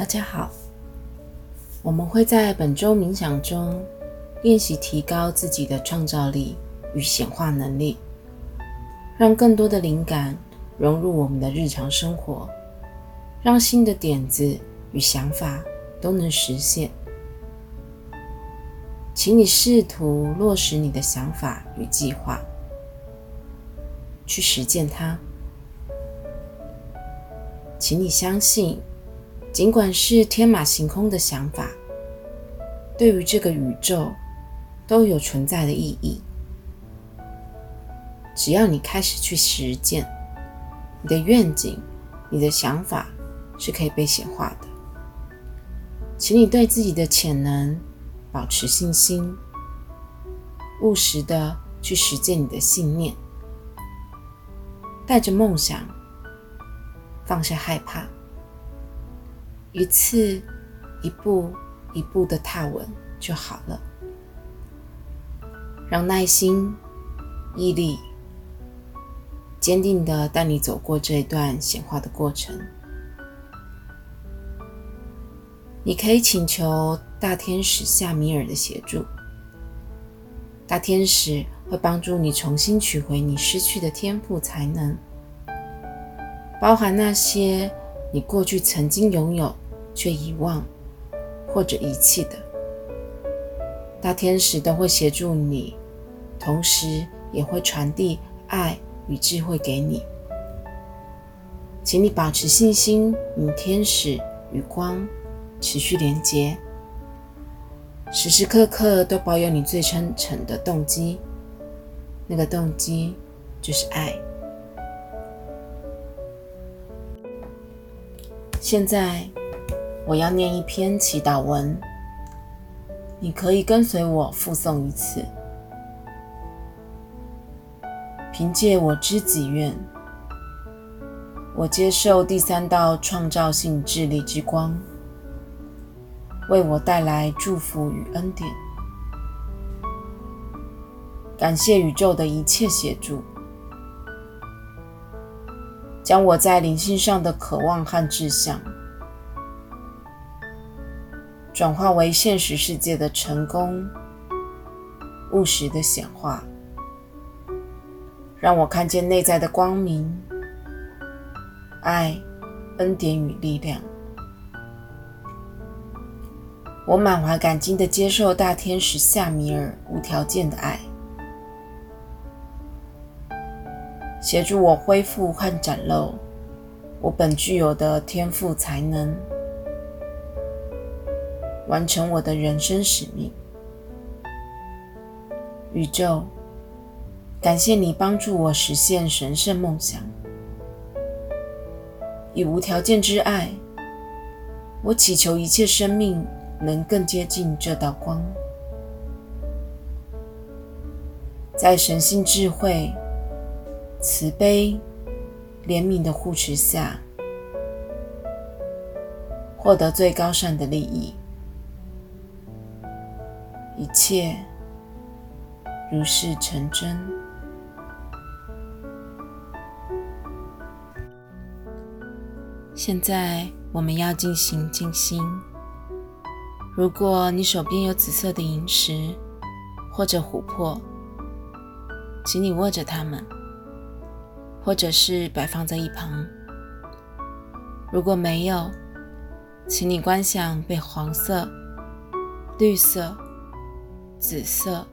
大家好，我们会在本周冥想中练习提高自己的创造力与显化能力，让更多的灵感融入我们的日常生活，让新的点子与想法都能实现。请你试图落实你的想法与计划，去实践它。请你相信。尽管是天马行空的想法，对于这个宇宙都有存在的意义。只要你开始去实践，你的愿景、你的想法是可以被显化的。请你对自己的潜能保持信心，务实的去实践你的信念，带着梦想，放下害怕。一次，一步一步的踏稳就好了。让耐心、毅力、坚定的带你走过这一段显化的过程。你可以请求大天使夏米尔的协助。大天使会帮助你重新取回你失去的天赋才能，包含那些。你过去曾经拥有却遗忘或者遗弃的，大天使都会协助你，同时也会传递爱与智慧给你。请你保持信心，与天使与光持续连接，时时刻刻都保有你最真诚的动机。那个动机就是爱。现在，我要念一篇祈祷文，你可以跟随我复诵一次。凭借我之己愿，我接受第三道创造性智力之光，为我带来祝福与恩典。感谢宇宙的一切协助。将我在灵性上的渴望和志向，转化为现实世界的成功、务实的显化，让我看见内在的光明、爱、恩典与力量。我满怀感激的接受大天使夏米尔无条件的爱。协助我恢复和展露我本具有的天赋才能，完成我的人生使命。宇宙，感谢你帮助我实现神圣梦想。以无条件之爱，我祈求一切生命能更接近这道光，在神性智慧。慈悲、怜悯的护持下，获得最高善的利益，一切如是成真。现在我们要进行静心。如果你手边有紫色的萤石或者琥珀，请你握着它们。或者是摆放在一旁。如果没有，请你观想被黄色、绿色、紫色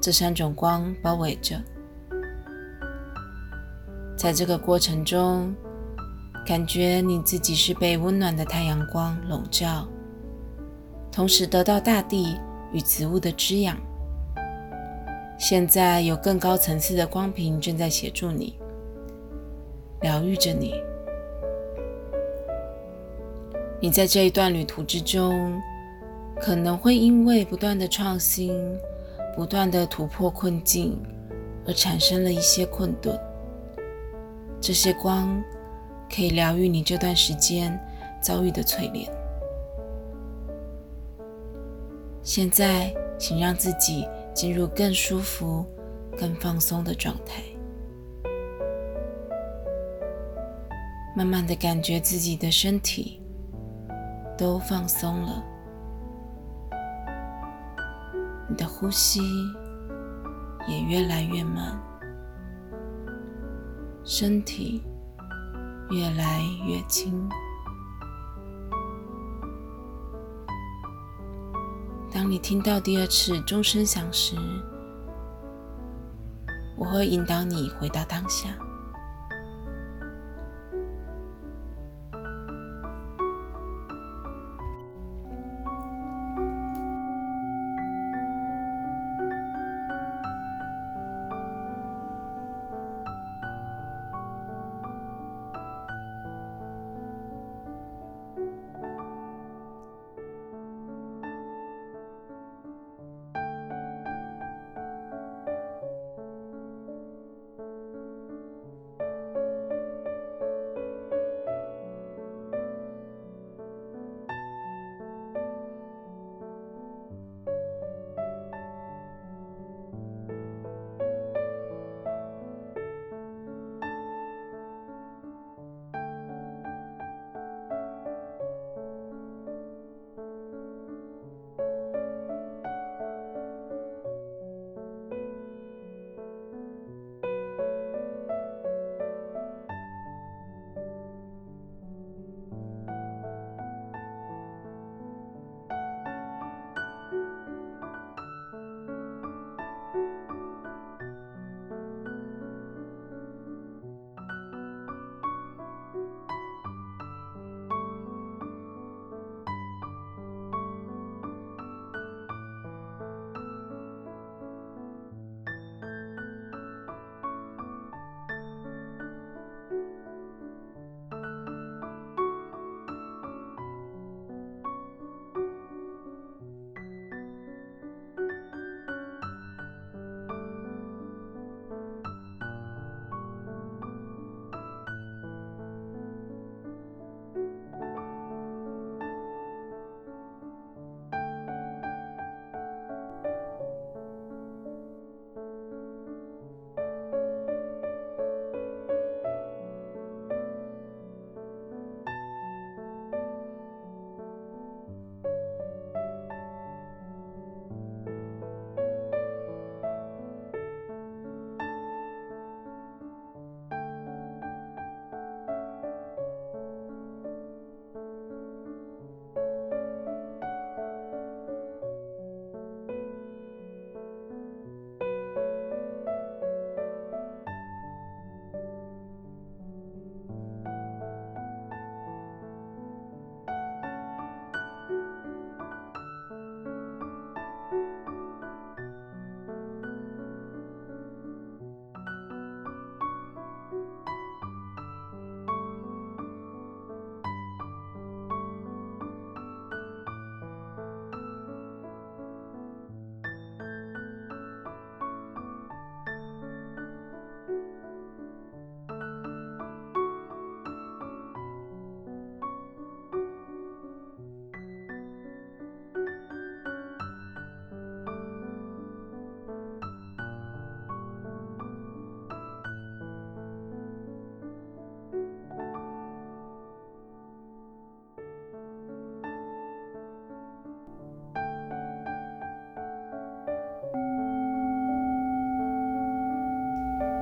这三种光包围着。在这个过程中，感觉你自己是被温暖的太阳光笼罩，同时得到大地与植物的滋养。现在有更高层次的光屏正在协助你，疗愈着你。你在这一段旅途之中，可能会因为不断的创新、不断的突破困境，而产生了一些困顿。这些光可以疗愈你这段时间遭遇的淬炼。现在，请让自己。进入更舒服、更放松的状态，慢慢的感觉自己的身体都放松了，你的呼吸也越来越慢，身体越来越轻。当你听到第二次钟声响时，我会引导你回到当下。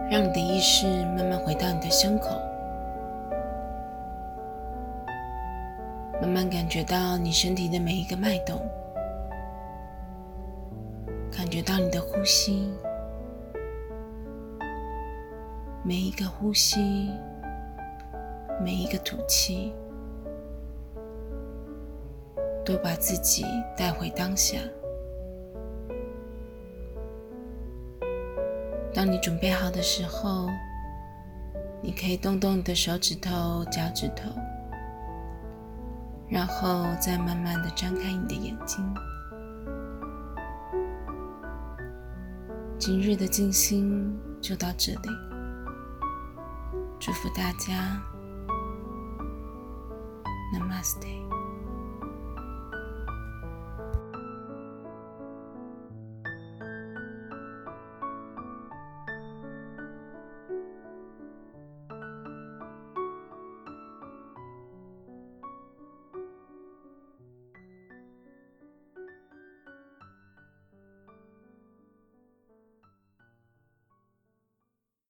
让你的意识慢慢回到你的胸口，慢慢感觉到你身体的每一个脉动，感觉到你的呼吸，每一个呼吸，每一个吐气，都把自己带回当下。当你准备好的时候，你可以动动你的手指头、脚趾头，然后再慢慢的张开你的眼睛。今日的静心就到这里，祝福大家，Namaste。